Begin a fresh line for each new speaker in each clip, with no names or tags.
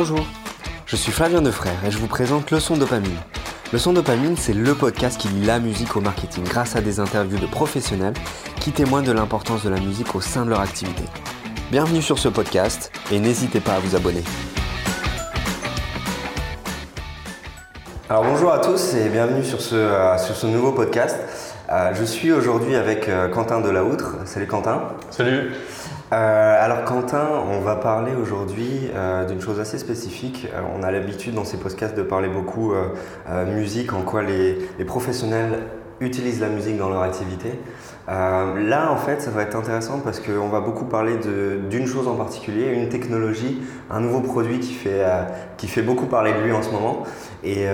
Bonjour, je suis Flavien Defrère et je vous présente Leçon Dopamine. Leçon Dopamine, c'est le podcast qui lie la musique au marketing grâce à des interviews de professionnels qui témoignent de l'importance de la musique au sein de leur activité. Bienvenue sur ce podcast et n'hésitez pas à vous abonner. Alors bonjour à tous et bienvenue sur ce, euh, nouveau podcast. Euh, je suis aujourd'hui avec euh, Quentin Delahoutre. Salut Quentin.
Salut.
Euh, alors Quentin, on va parler aujourd'hui euh, d'une chose assez spécifique. Euh, on a l'habitude dans ces podcasts de parler beaucoup musique, en quoi les, professionnels utilisent la musique dans leur activité. là, en fait, ça va être intéressant parce qu'on va beaucoup parler d'une chose en particulier, une technologie, un nouveau produit qui fait, qui fait beaucoup parler de lui en ce moment. Et,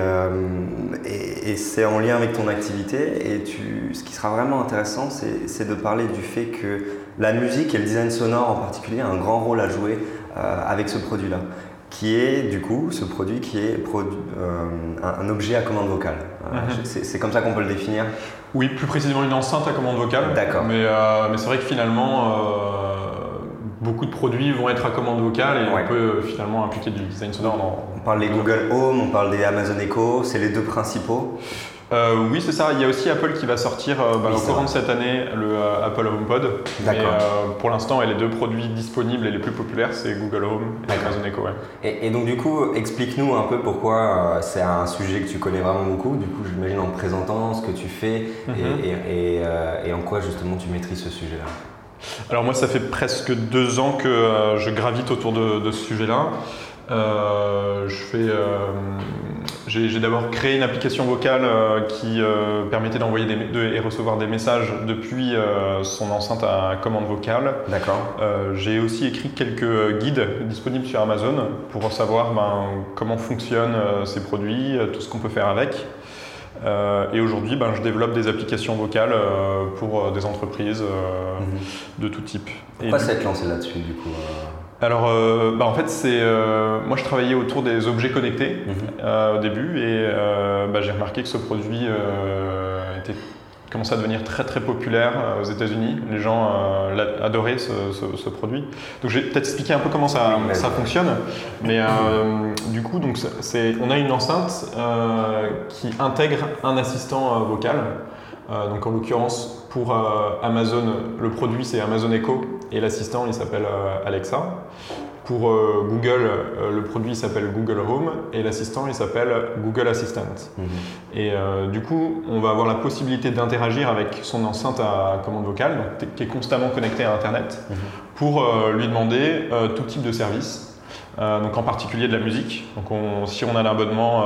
et, et c'est en lien avec ton activité. Et tu, ce qui sera vraiment intéressant, c'est de parler du fait que la musique et le design sonore en particulier a un grand rôle à jouer euh, avec ce produit-là, qui est du coup ce produit qui est euh, un, objet à commande vocale. Euh, mhm. C'est comme ça qu'on peut le définir
Oui, plus précisément une enceinte à commande vocale.
D'accord.
Mais, mais c'est vrai que finalement, beaucoup de produits vont être à commande vocale et on peut finalement impliquer du design sonore dans.
On parle des Google Home, on parle des Amazon Echo, c'est les deux principaux.
Euh, oui, c'est ça. Il y a aussi Apple qui va sortir euh, bah, au courant de cette année le euh, Apple HomePod.
D'accord.
pour l'instant, les deux produits disponibles et les plus populaires, c'est Google Home et Amazon Echo.
Et, donc, du coup, explique-nous un peu pourquoi c'est un sujet que tu connais vraiment beaucoup. Du coup, j'imagine en te présentant ce que tu fais et, mhm. en quoi justement tu maîtrises ce sujet-là.
Alors moi, ça fait presque deux ans que je gravite autour de, de ce sujet-là. je fais j'ai d'abord créé une application vocale euh, qui euh, permettait d'envoyer et recevoir des messages depuis euh, son enceinte à commande vocale.
D'accord.
j'ai aussi écrit quelques guides disponibles sur Amazon pour savoir ben, comment fonctionnent ces produits, tout ce qu'on peut faire avec. et aujourd'hui, ben, je développe des applications vocales pour des entreprises mhm. de tout type.
Pourquoi s'être lancé là-dessus du coup
alors, euh, bah, en fait, c'est euh, moi je travaillais autour des objets connectés mhm. euh, au début et bah, j'ai remarqué que ce produit était commençait à devenir très très populaire aux États-Unis. Les gens adoraient ce, produit. Donc, je vais peut-être expliquer un peu comment ça, ça fonctionne. Mais du coup, donc c'est on a une enceinte qui intègre un assistant vocal. donc en l'occurrence pour Amazon, le produit c'est Amazon Echo et l'assistant il s'appelle euh, Alexa. Pour euh, Google, euh, le produit s'appelle Google Home et l'assistant il s'appelle Google Assistant. Mhm. Et du coup, on va avoir la possibilité d'interagir avec son enceinte à commande vocale, qui est constamment connectée à Internet, mhm. pour lui demander tout type de service, donc en particulier de la musique. Donc si on a l'abonnement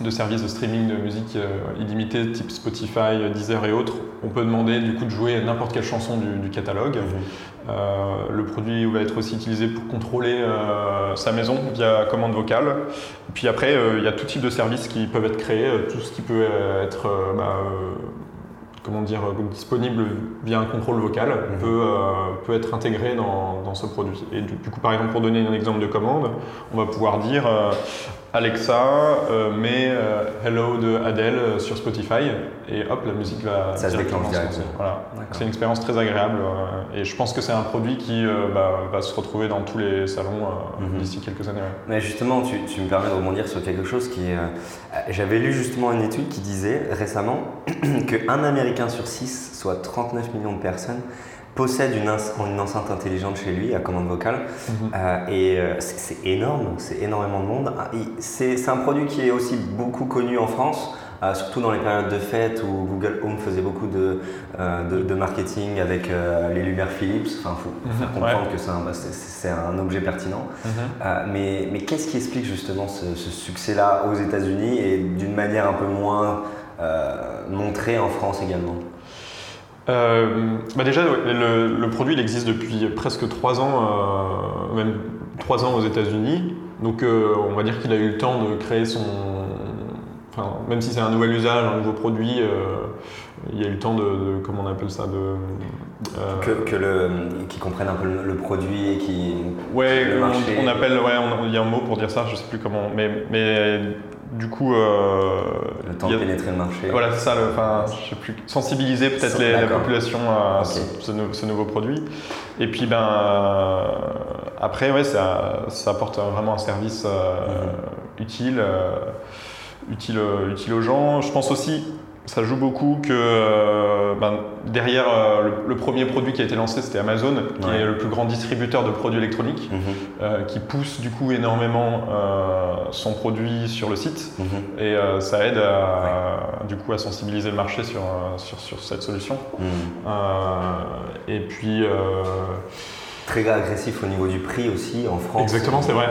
de services de streaming de musique illimité type Spotify, Deezer et autres, on peut demander du coup de jouer n'importe quelle chanson du, catalogue. Mhm. Euh, le produit va être aussi utilisé pour contrôler euh, sa maison via commande vocale. Puis après, euh, il y a tout type de services qui peuvent être créés, tout ce qui peut être bah, comment dire, disponible via un contrôle vocal mhm. peut, peut être intégré dans, dans, ce produit. Et du, coup, par exemple, pour donner un exemple de commande, on va pouvoir dire Alexa euh, met euh, Hello de Adele euh, sur Spotify et hop, la musique va
ça se déclenche directement.
Voilà. C'est une expérience très agréable et je pense que c'est un produit qui bah, va se retrouver dans tous les salons mhm. d'ici quelques années.
Mais justement, tu, tu, me permets de rebondir sur quelque chose qui J'avais lu justement une étude qui disait récemment qu'un Américain sur six, soit 39 millions de personnes, possède une, une, enceinte intelligente chez lui à commande vocale. Mhm. Euh, et euh, c'est énorme, c'est énormément de monde. Ah, c'est un produit qui est aussi beaucoup connu en France. Euh, surtout dans les périodes de fête où Google Home faisait beaucoup de, de, marketing avec les lumières Philips. Enfin, il faut, mhm. faire comprendre que bah, c'est un, un, objet pertinent. Mhm. mais mais qu'est-ce qui explique justement ce, ce succès-là aux États-Unis et d'une manière un peu moins montrée en France également?
Euh, bah déjà, le, produit il existe depuis presque trois ans, euh, même trois ans aux États-Unis. Donc, euh, on va dire qu'il a eu le temps de créer son. Enfin, même si c'est un nouvel usage, un nouveau produit, il a eu le temps de, comment on appelle ça, de.
que, le, qui comprenne un peu le, produit et qui.
Ouais, le marché. On, appelle, ouais, il y a un mot pour dire ça, je sais plus comment, mais, mais du coup.
le temps de pénétrer le marché.
Voilà, c'est ça, enfin, je sais plus, sensibiliser peut-être la population à ce, nouveau produit. Et puis, ben, après, ouais, ça, ça apporte vraiment un service mhm. utile, utile, utile aux gens. Je pense aussi ça joue beaucoup que euh, ben, derrière euh, le, premier produit qui a été lancé, c'était Amazon, qui est le plus grand distributeur de produits électroniques, mhm. euh, qui pousse du coup énormément son produit sur le site. Mhm. Et ça aide à, du coup à sensibiliser le marché sur, sur, sur cette solution. Mhm. et puis
très agressif au niveau du prix aussi en France.
Exactement, c'est vrai.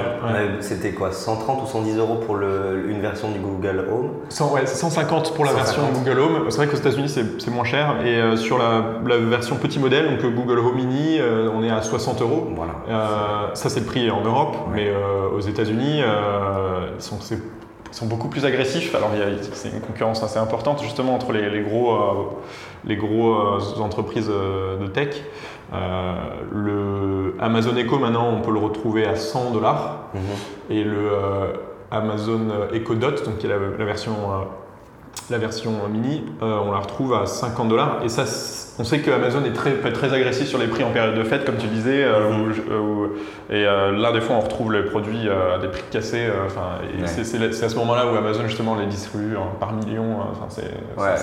C'était quoi 130 ou 110 euros pour le, une version du Google Home?
100, ouais, 150 pour la version Google Home. C'est vrai qu'aux États-Unis c'est moins cher. Et euh, sur la, version petit modèle, donc euh, Google Home Mini, euh, on est à 60 euros. Voilà. ça c'est le prix en Europe, mais aux États-Unis, ils sont beaucoup plus agressifs. Alors, c'est une concurrence assez importante justement entre les, les gros, les gros entreprises de tech. Euh, le Amazon Echo, maintenant, on peut le retrouver à 100 dollars. Mhm. Et le euh, Amazon Echo Dot, donc qui est la, version, euh, la version mini, on la retrouve à 50 dollars. Et ça, on sait que Amazon est très, peut être très agressif sur les prix en période de fête, comme tu disais. Mhm. et là, des fois, on retrouve les produits à des prix cassés. c'est à ce moment-là où Amazon, justement, les distribue par millions. c'est incroyable.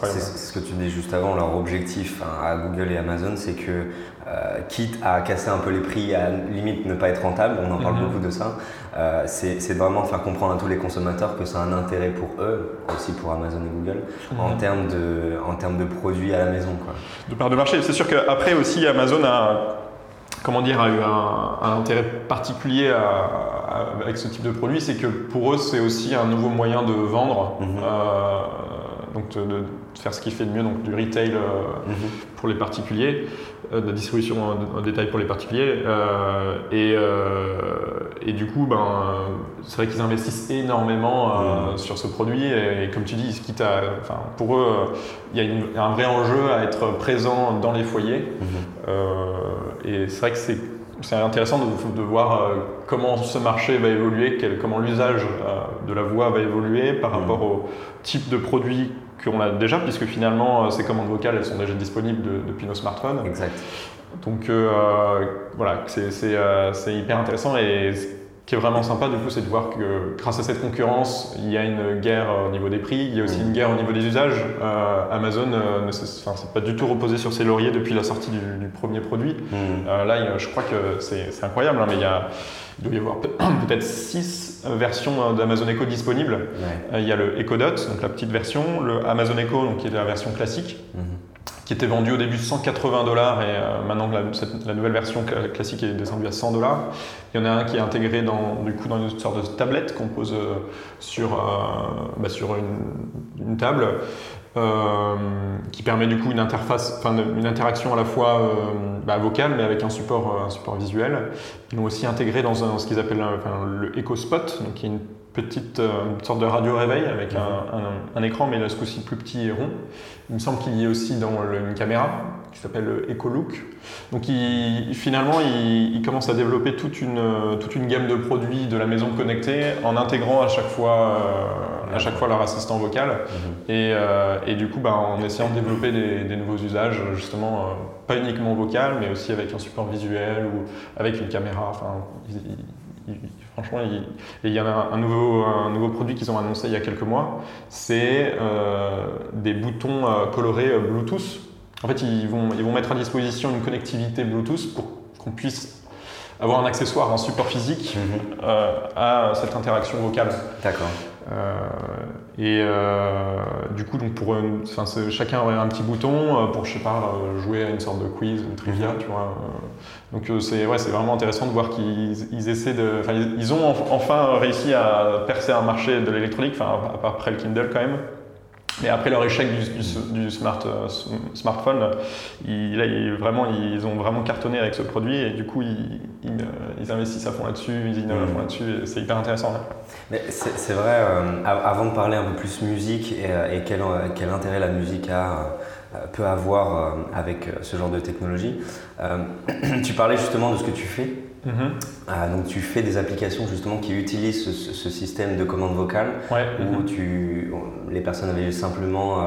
C'est ce que tu dis juste avant. Leur objectif hein, à Google et Amazon, c'est que euh, quitte à casser un peu les prix, à limite ne pas être rentable, on en parle mhm. beaucoup de ça, euh, c'est vraiment de faire comprendre à tous les consommateurs que c'est un intérêt pour eux, aussi pour Amazon et Google, en, mhm. termes de, en termes de produits à la maison. Quoi.
De part de marché, c'est sûr qu'après aussi Amazon a comment dire, a eu un, intérêt particulier avec ce type de produit, c'est que pour eux, c'est aussi un nouveau moyen de vendre. Mhm. Euh, donc de, faire ce qui fait de mieux, donc du retail mhm. pour les particuliers. Euh, de distribution en, détail pour les particuliers. Euh, et, euh, et, du coup, ben, c'est vrai qu'ils investissent énormément sur ce produit. Et, comme tu dis, ils quittent à, enfin, pour eux, il y, a un vrai enjeu à être présent dans les foyers. Mhm. et c'est vrai que c'est c'est intéressant de, de voir comment ce marché va évoluer, comment l'usage de la voix va évoluer par mhm. rapport au type de produit qu'on a déjà, puisque finalement, euh, ces commandes vocales, elles sont déjà disponibles depuis nos smartphones.
Exact.
Donc euh, voilà, euh, c'est hyper intéressant et qui est vraiment sympa du coup, c'est de voir que grâce à cette concurrence, il y a une guerre au niveau des prix, il y a aussi mm. une guerre au niveau des usages. Amazon ne s'est pas du tout reposé sur ses lauriers depuis la sortie du, premier produit. Mm. là, je crois que c'est incroyable, hein, mais il y a il doit y avoir peut-être 6 versions euh, d'Amazon Echo disponibles. Euh, il y a le Echo Dot, donc la petite version, le Amazon Echo, donc qui est la version classique, mhm. Qui était vendu au début 180 dollars et euh, maintenant la, la, nouvelle version classique est descendue à 100 dollars. Il y en a un qui est intégré dans, du coup, dans une sorte de tablette qu'on pose sur, bah, sur une, table. Euh, qui permet du coup une interface, enfin une interaction à la fois euh, bah, vocale mais avec un support, euh, un support visuel. Ils l'ont aussi intégré dans, ce qu'ils appellent le EcoSpot, donc qui est une petite sorte de radio réveil avec un, écran mais là ce coup-ci plus petit et rond. Il me semble qu'il y ait aussi dans une caméra qui s'appelle EcoLook. Donc il, finalement il, il, commence à développer toute une, toute une gamme de produits de la maison connectée en intégrant à chaque fois à chaque fois leur assistant vocal. Mhm. et, euh, et, du coup, bah, en essayant de développer des, nouveaux usages, justement, euh, pas uniquement vocal, mais aussi avec un support visuel ou avec une caméra. Enfin, franchement, il, y en a un nouveau, un nouveau produit qu'ils ont annoncé il y a quelques mois, c'est euh, des boutons colorés Bluetooth. En fait, ils vont, ils vont mettre à disposition une connectivité Bluetooth pour qu'on puisse avoir un accessoire, un support physique mhm. à cette interaction vocale.
D'accord.
Euh, et euh, du coup, donc pour chacun aurait un petit bouton euh, pour, je sais pas, jouer à une sorte de quiz ou trivia, tu vois. Donc c'est ouais, vraiment intéressant de voir qu'ils essaient de, ils ont enfin réussi à percer un marché de l'électronique, enfin après le Kindle quand même. Mais après leur échec du, smart, euh, smartphone, ils, vraiment, ils ont vraiment cartonné avec ce produit et du coup, ils, ils, investissent à fond là-dessus, ils innovent à fond mmh. là-dessus et c'est hyper intéressant.
Mais c'est vrai, euh, avant de parler un peu plus musique et, euh, quel, quel, intérêt la musique a peut avoir avec ce genre de technologie. tu parlais justement de ce que tu fais. Mm-hmm. donc tu fais des applications justement qui utilisent ce, système de commande vocale où tu, les personnes avaient simplement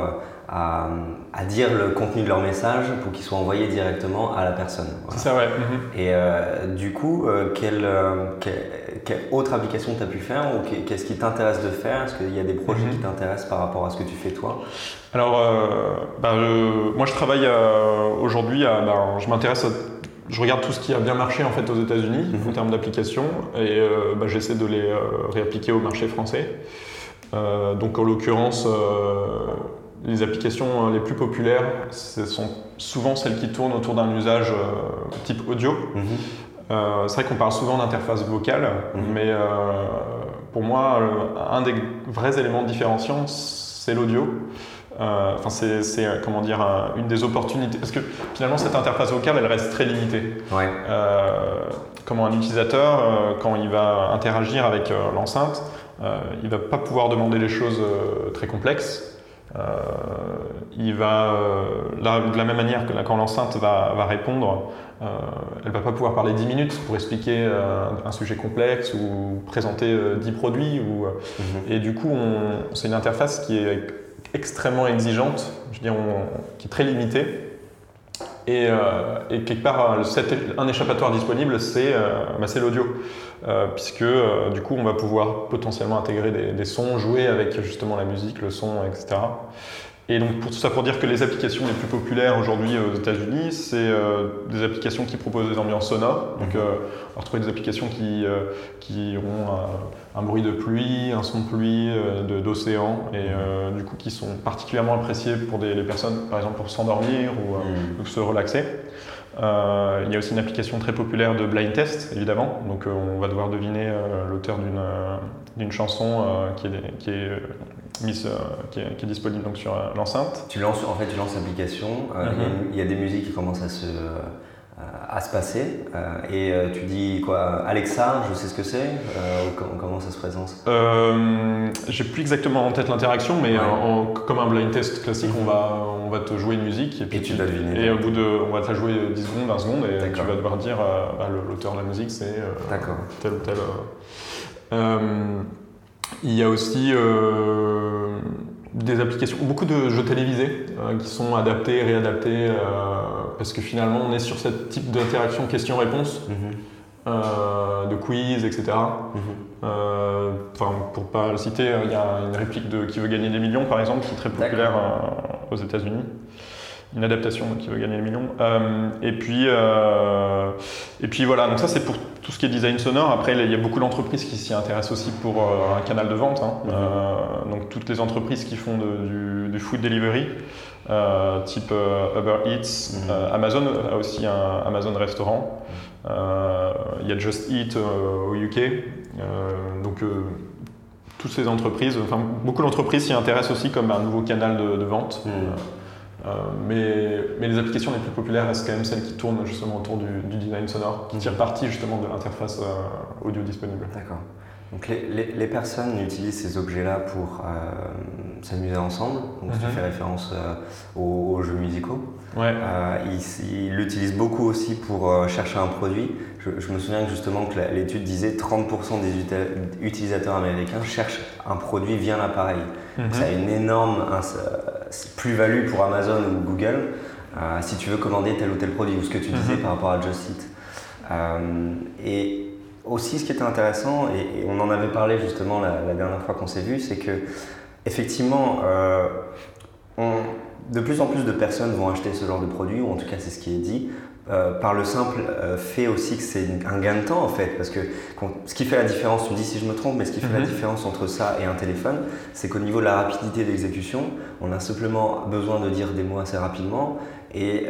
à, dire le contenu de leur message pour qu'il soit envoyé directement à la personne.
C'est ça, ouais. Mhm.
Et euh, du coup, euh, euh, quelle, autre application tu as pu faire ou qu'est-ce qui t'intéresse de faire? Est-ce qu'il y a des projets mhm. qui t'intéressent par rapport à ce que tu fais toi?
Alors, bah, moi je travaille aujourd'hui, bah, je m'intéresse je regarde tout ce qui a bien marché en fait aux États-Unis mhm. en termes d'applications et bah, j'essaie de les réappliquer au marché français. donc en l'occurrence, les applications euh, les plus populaires, ce sont souvent celles qui tournent autour d'un usage euh, type audio. Mhm. Euh, c'est vrai qu'on parle souvent d'interface vocale, mhm. mais pour moi, un des vrais éléments différenciants, c'est l'audio. Enfin, c'est comment dire une des opportunités parce que finalement cette interface vocale, elle reste très limitée.
Ouais.
comment un utilisateur, quand il va interagir avec l'enceinte, il va pas pouvoir demander les choses très complexes. Euh, il va, euh, de la même manière que quand l'enceinte va, va, répondre, euh, elle ne va pas pouvoir parler 10 minutes pour expliquer un sujet complexe ou présenter 10 produits. Ou, mhm. Et du coup, c'est une interface qui est extrêmement exigeante, je veux dire, qui est très limitée. Et, et quelque part, un échappatoire disponible, c'est bah, l'audio. Euh, puisque euh, du coup on va pouvoir potentiellement intégrer des, sons, jouer avec justement la musique, le son, etc. Et donc pour tout ça pour dire que les applications les plus populaires aujourd'hui aux États-Unis, c'est euh, des applications qui proposent des ambiances sonores. Donc mhm. on va retrouver des applications qui, qui ont un, bruit de pluie, un son de pluie, d'océan, et mhm. du coup qui sont particulièrement appréciés pour des, les personnes, par exemple pour s'endormir ou, ou, mhm. se relaxer. Euh, il y a aussi une application très populaire de blind test, évidemment. Donc, euh, on va devoir deviner euh, l'auteur d'une chanson qui est, qui est mise, qui, est, disponible donc sur l'enceinte.
Tu lances, en fait, tu lances l'application. Mhm. Il y, a des musiques qui commencent à se à se passer. Euh, et euh, tu dis quoi Alexa, je sais ce que c'est euh, comment, ça se présente?
J'ai plus exactement en tête l'interaction, mais comme un blind test classique, on, va, on va te jouer une musique.
Et, puis tu, vas deviner.
Et au bout de. On va te la jouer 10 secondes, 20 secondes, et tu vas devoir dire bah, l'auteur de la musique, c'est tel ou tel. Il y a aussi des applications, beaucoup de jeux télévisés qui sont adaptés, réadaptés parce que finalement on est sur ce type d'interaction question-réponse, mhm. euh, de quiz, etc. Mhm. Euh, enfin, pour pas le citer, il y a une réplique de Qui veut gagner des millions par exemple qui est très populaire euh, aux États-Unis. Une adaptation de Qui veut gagner des millions. et puis, et puis voilà, donc ça c'est pour tout ce qui est design sonore. Après, il y a beaucoup d'entreprises qui s'y intéressent aussi pour un canal de vente. Hein. Mhm. donc toutes les entreprises qui font du, du food delivery. Euh, type euh, Uber Eats. Mhm. Euh, Amazon a aussi un Amazon restaurant. Il y a Just Eat au UK. donc toutes ces entreprises, enfin beaucoup d'entreprises s'y intéressent aussi comme un nouveau canal de, vente. Mhm. Mais, mais, les applications les plus populaires restent quand même celles qui tournent justement autour du, design sonore, qui tirent parti justement de l'interface audio disponible.
D'accord. Donc les, les, personnes utilisent ces objets-là pour euh, s'amuser ensemble. Donc tu mhm. fais référence euh, aux, jeux musicaux.
Ouais.
Euh, ils l'utilisent beaucoup aussi pour chercher un produit. Je, me souviens justement que l'étude disait 30% des utilisateurs américains cherchent un produit via l'appareil. Mhm. Ça a une énorme plus-value pour Amazon ou Google si tu veux commander tel ou tel produit ou ce que tu disais mhm. par rapport à Just Eat. et aussi, ce qui était intéressant, et, on en avait parlé justement la, dernière fois qu'on s'est vu, c'est que effectivement, euh, de plus en plus de personnes vont acheter ce genre de produit, ou en tout cas c'est ce qui est dit, euh, par le simple euh, fait aussi que c'est un gain de temps en fait, parce que ce qui fait la différence, tu me dis si je me trompe, mais ce qui fait la mhm. différence entre ça et un téléphone, c'est qu'au niveau de la rapidité d'exécution, on a simplement besoin de dire des mots assez rapidement et,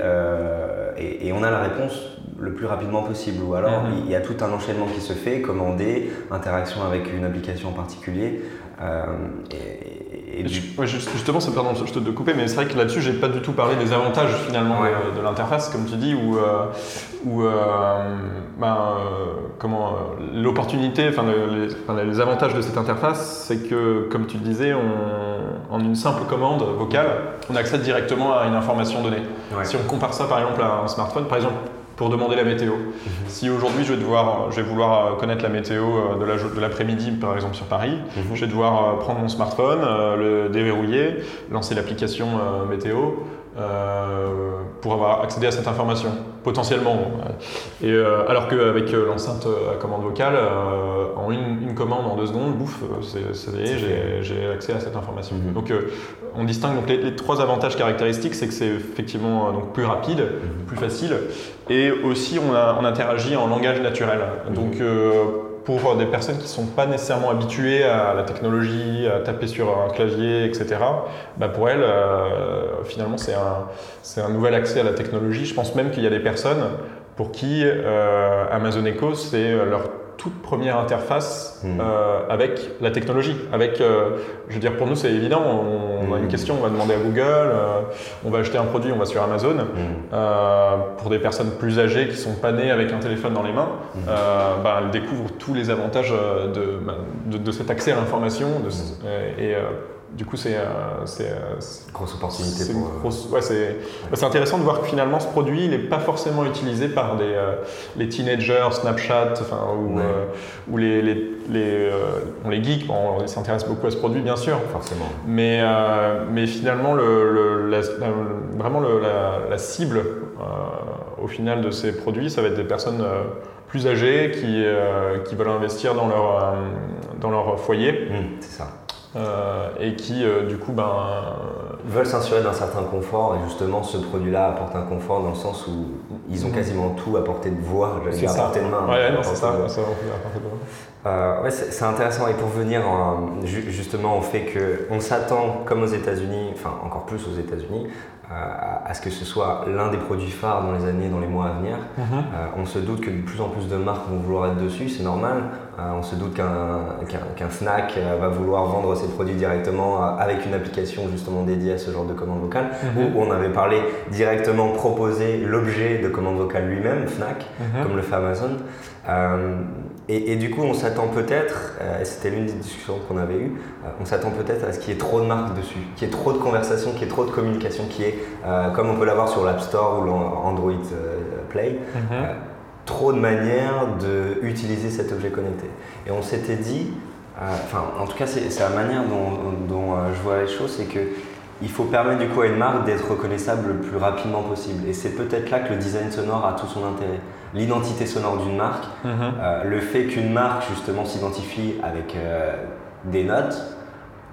et on a la réponse le plus rapidement possible. Ou alors, mhm. il y a tout un enchaînement qui se fait, commander, interaction avec une application en particulier. Euh,
et, justement, ça pardon, je te de couper, mais c'est vrai que là-dessus, j'ai pas du tout parlé des avantages finalement de, l'interface, comme tu dis, ou euh, euh, ben, comment l'opportunité, enfin les, les, avantages de cette interface, c'est que, comme tu le disais, on en une simple commande vocale, on accède directement à une information donnée. Si on compare ça par exemple à un smartphone, par exemple pour demander la météo. Mhm. Si aujourd'hui je vais devoir, je vais vouloir connaître la météo de l'après-midi par exemple sur Paris, mhm. je vais devoir prendre mon smartphone, le déverrouiller, lancer l'application météo, euh, pour avoir accédé à cette information, potentiellement. Et, euh, alors qu'avec euh, l'enceinte à commande vocale, en une, commande en deux secondes, bouffe, j'ai accès à cette information. Mhm. Donc on distingue donc les, trois avantages caractéristiques, c'est que c'est effectivement donc, plus rapide, mhm. plus facile, et aussi on, a, on interagit en langage naturel. Mhm. Donc pour des personnes qui ne sont pas nécessairement habituées à la technologie, à taper sur un clavier, etc., bah pour elles, euh, finalement, c'est un, un, nouvel accès à la technologie. Je pense même qu'il y a des personnes pour qui euh, Amazon Echo, c'est leur toute première interface hmm. euh, avec la technologie. Avec, euh, je veux dire, pour nous, c'est évident. On, a une hmm. question, on va demander à Google, euh, on va acheter un produit, on va sur Amazon. Hmm. pour des personnes plus âgées qui sont pas nées avec un téléphone dans les mains, bah, elles découvrent tous les avantages de, bah, de, cet accès à l'information. et du coup, c'est
euh, euh, grosse opportunité.
C'est euh, ouais, c'est intéressant de voir que finalement ce produit, il n'est pas forcément utilisé par des, les teenagers, Snapchat, enfin, ou, ou les, les, les, on les geeks. on s'intéresse beaucoup à ce produit, bien sûr.
Forcément.
Mais, mais finalement, le, la, vraiment la, la, cible au final de ces produits, ça va être des personnes plus âgées qui, qui veulent investir dans leur, dans leur foyer.
Mmh, c'est ça.
Euh, et qui euh, du coup ben,
veulent s'assurer d'un certain confort et justement ce produit-là apporte un confort dans le sens où ils ont mm. quasiment tout à portée de voix, à portée de main.
Ouais, c'est ça,
euh, ouais, c'est intéressant et pour venir justement au fait qu'on s'attend comme aux États-Unis, enfin encore plus aux États-Unis, à, ce que ce soit l'un des produits phares dans les années, dans les mois à venir. Euh, on se doute que de plus en plus de marques vont vouloir être dessus, c'est normal. Euh, on se doute qu'un snack euh, va vouloir vendre ses produits directement avec une application justement dédiée à ce genre de commande vocale. Mhm. Ou on avait parlé directement proposer l'objet de commande vocale lui-même, Fnac, mhm. comme le fait Amazon. Et, du coup, on s'attend peut-être, et c'était l'une des discussions qu'on avait eues, on s'attend peut-être à ce qu'il y ait trop de marques dessus, qu'il y ait trop de conversations, qu'il y ait trop de communication, qu'il y ait euh, comme on peut l'avoir sur l'App Store ou l'Android euh, Play, mhm. euh, trop de manières d'utiliser cet objet connecté. Et on s'était dit, enfin en tout cas c'est la manière dont, je vois les choses, c'est que il faut permettre du coup à une marque d'être reconnaissable le plus rapidement possible. Et c'est peut-être là que le design sonore a tout son intérêt. L'identité sonore d'une marque, mhm. le fait qu'une marque justement s'identifie avec des notes,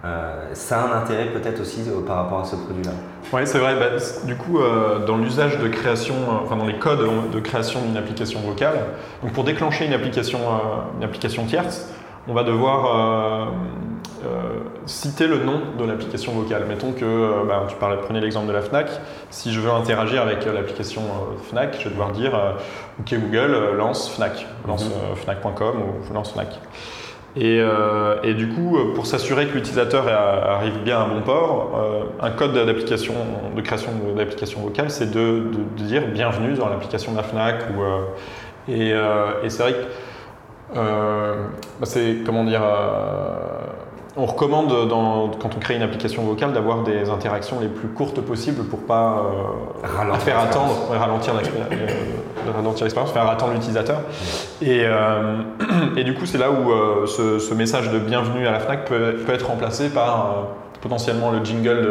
euh, ça a un intérêt peut-être aussi euh, par rapport à ce produit-là.
Oui, c'est vrai. Bah, du coup, euh, dans l'usage de création, enfin dans les codes de création d'une application vocale, donc pour déclencher une application, une application tierce, on va devoir citer le nom de l'application vocale. Mettons que, bah, tu parlais, prenez l'exemple de la FNAC. Si je veux interagir avec l'application FNAC, je vais devoir dire OK Google, lance FNAC, lance mhm. FNAC.com ou lance FNAC. Euh, et, du coup, pour s'assurer que l'utilisateur arrive bien à bon port, euh, un code d'application, de création d'application vocale, c'est de, dire bienvenue dans l'application de la FNAC. Euh, et, c'est vrai que bah, c'est, comment dire, on recommande quand on crée une application vocale d'avoir des interactions les plus courtes possibles pour pas faire attendre, ralentir l'expérience, faire attendre l'utilisateur. Et, euh, et, du coup, c'est là où euh, ce, message de bienvenue à la Fnac peut, peut être remplacé par euh, potentiellement le jingle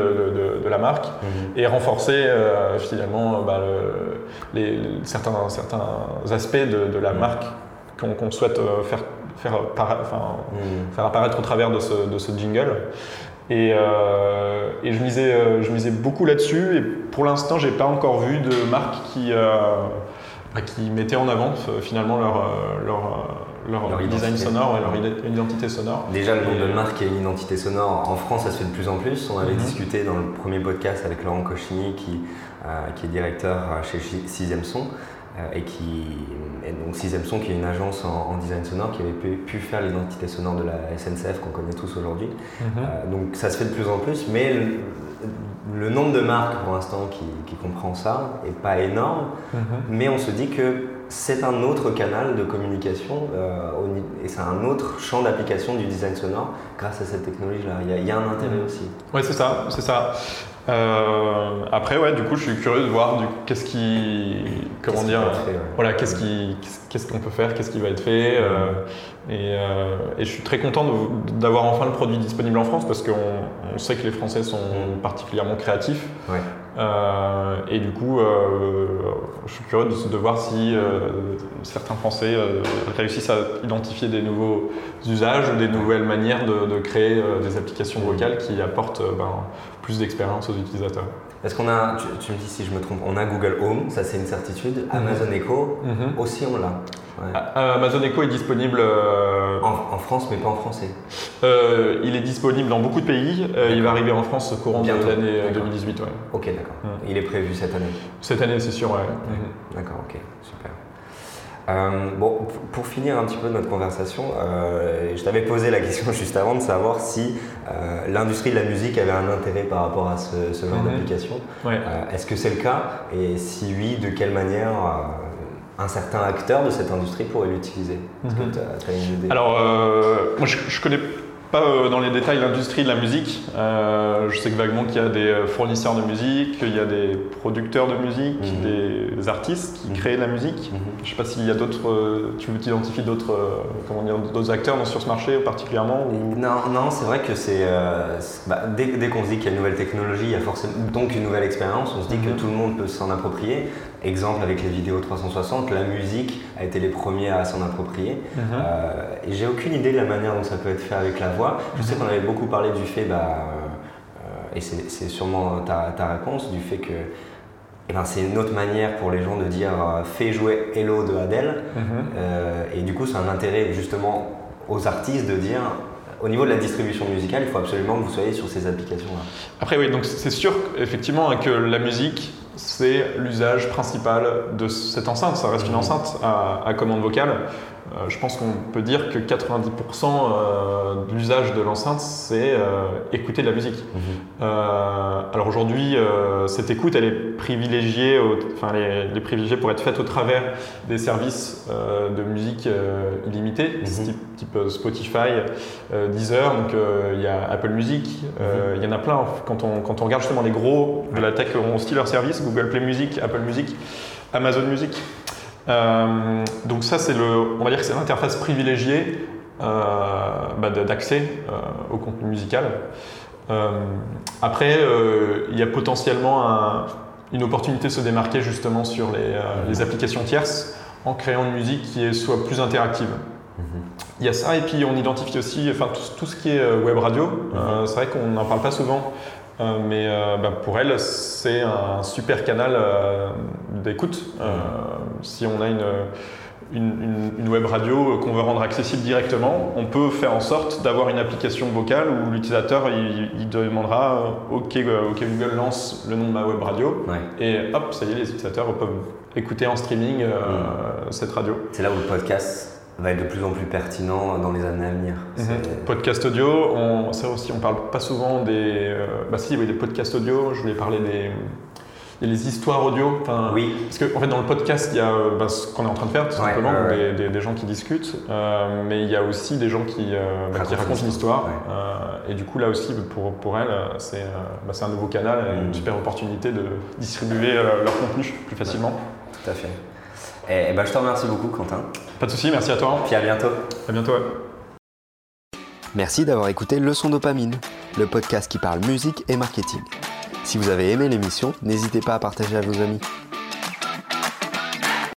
de, la marque mhm. et renforcer finalement bah, les, certains, certains aspects de, la mhm. marque qu'on souhaite faire, faire, mhm. faire, apparaître au travers de ce, de ce jingle. Et, et, je, misais, je misais beaucoup là-dessus et pour l'instant j'ai pas encore vu de marque qui, bah, qui mettaient en avant euh, finalement leur, euh, leur, leur, design sonore et leur identité sonore.
Déjà, le nom de marque et une identité sonore, en France, ça se fait de plus en plus. On avait mhm. discuté dans le premier podcast avec Laurent Cochigny, qui, euh, qui est directeur chez Sixième Son, et qui et donc Sixième Son, qui est une agence en, design sonore, qui avait pu, faire l'identité sonore de la SNCF qu'on connaît tous aujourd'hui. Mhm. donc ça se fait de plus en plus, mais le nombre de marques pour l'instant qui, comprend ça n'est pas énorme, mhm. mais on se dit que c'est un autre canal de communication et c'est un autre champ d'application du design sonore grâce à cette technologie-là. Il, y a un intérêt aussi.
Oui, c'est ça, c'est ça. Euh, après, ouais, du coup, je suis curieux de voir qu'est-ce qui, comment dire, voilà, qu'est-ce qui, qu'est-ce qu'on peut faire, qu'est-ce qui va être fait. Euh, euh, et, je suis très content d'avoir enfin le produit disponible en France parce qu'on on sait que les Français sont particulièrement créatifs. et du coup, je suis curieux de, voir si certains Français réussissent à identifier des nouveaux usages, des nouvelles manières de, créer des applications vocales qui apportent ben, plus d'expérience aux utilisateurs.
Est-ce qu'on a, tu, me dis si je me trompe, on a Google Home, ça c'est une certitude. Mhm. Amazon Echo, mhm. aussi on l'a.
Ah, euh, Amazon Echo est disponible euh,
en, France, mais pas en français.
Euh, il est disponible dans beaucoup de pays. il va arriver en France au courant de l'année 2018. Ouais.
Ok, d'accord. Il est prévu cette année.
Cette année, c'est sûr, ouais.
D'accord, ok, super. Euh, bon, pour finir un petit peu notre conversation, euh, je t'avais posé la question juste avant de savoir si euh, l'industrie de la musique avait un intérêt par rapport à ce, genre mhm. d'application. Est-ce que c'est le cas? Et si oui, de quelle manière un certain acteur de cette industrie pourrait l'utiliser
Est-ce que mhm. tu as, une idée? Alors, moi je, je connais pas euh, dans les détails l'industrie de la musique. Euh, je sais que vaguement qu'il y a des euh, fournisseurs de musique, qu'il y a des producteurs de musique, mhm. des artistes qui mhm. créent de la musique. Je ne sais pas s'il y a d'autres. tu veux t'identifier d'autres comment dire d'autres acteurs sur ce marché particulièrement
Non, non, c'est vrai que c'est bah, dès, dès qu'on se dit qu'il y a une nouvelle technologie, il y a forcément donc une nouvelle expérience. On se dit que tout le monde peut s'en approprier. Exemple avec les vidéos 360, la musique a été les premiers à s'en approprier. et j'ai aucune idée de la manière dont ça peut être fait avec la je sais qu'on avait beaucoup parlé du fait, bah, euh, et c'est sûrement ta, ta, réponse, du fait que eh ben, c'est une autre manière pour les gens de dire euh, fais jouer Hello de Adele. Mhm. Euh, et du coup, c'est un intérêt justement aux artistes de dire au niveau de la distribution musicale, il faut absolument que vous soyez sur ces applications-là.
Après, oui, donc c'est sûr effectivement que la musique, c'est l'usage principal de cette enceinte. Ça reste une mhm. enceinte à commande vocale. Euh, je pense qu'on peut dire que 90% euh, de l'usage de l'enceinte, c'est euh, écouter de la musique. Mhm. alors aujourd'hui, cette écoute, elle est privilégiée, enfin, elle est, privilégiée pour être faite au travers des services de musique illimitée, mhm. type, Spotify, Deezer, donc il y a Apple Music, mhm. il y en a plein. Quand on, quand on regarde justement les gros de la tech ont aussi leurs services, Google Play Music, Apple Music, Amazon Music. Euh, donc ça, c'est le, on va dire que c'est l'interface privilégiée euh, bah, d'accès euh, au contenu musical. après, il y a potentiellement une opportunité de se démarquer justement sur les, applications tierces en créant une musique qui est soit plus interactive. Mhm. Il y a ça, et puis on identifie aussi enfin, tout, ce qui est web radio. Mhm. c'est vrai qu'on n'en parle pas souvent, euh, mais euh, bah, pour elle, c'est un super canal euh, d'écoute. si on a une, une, web radio qu'on veut rendre accessible directement, on peut faire en sorte d'avoir une application vocale où l'utilisateur il, demandera OK, Google lance le nom de ma web radio et hop, ça y est, les utilisateurs peuvent écouter en streaming cette radio.
C'est là où le podcast va être de plus en plus pertinent dans les années à venir.
Mhm. Podcast audio, on, ça aussi, on parle pas souvent des. Euh, bah si, oui, des podcasts audio. Je voulais parler des. les histoires audio.
Oui.
Parce qu'en en fait, dans le podcast, il y a euh, bah, ce qu'on est en train de faire, tout simplement, Des, des, gens qui discutent. Euh, mais il y a aussi des gens qui, bah, qui racontent une histoire. et du coup, là aussi, pour, pour elle, c'est bah, un nouveau canal, une mm. super opportunité de distribuer leur contenu plus facilement.
Tout à fait. Et, bah, je te remercie beaucoup, Quentin.
Pas de souci, merci à toi.
Puis à bientôt.
À bientôt.
Merci d'avoir écouté Leçon Dopamine, le podcast qui parle musique et marketing. Si vous avez aimé l'émission, n'hésitez pas à partager à vos amis.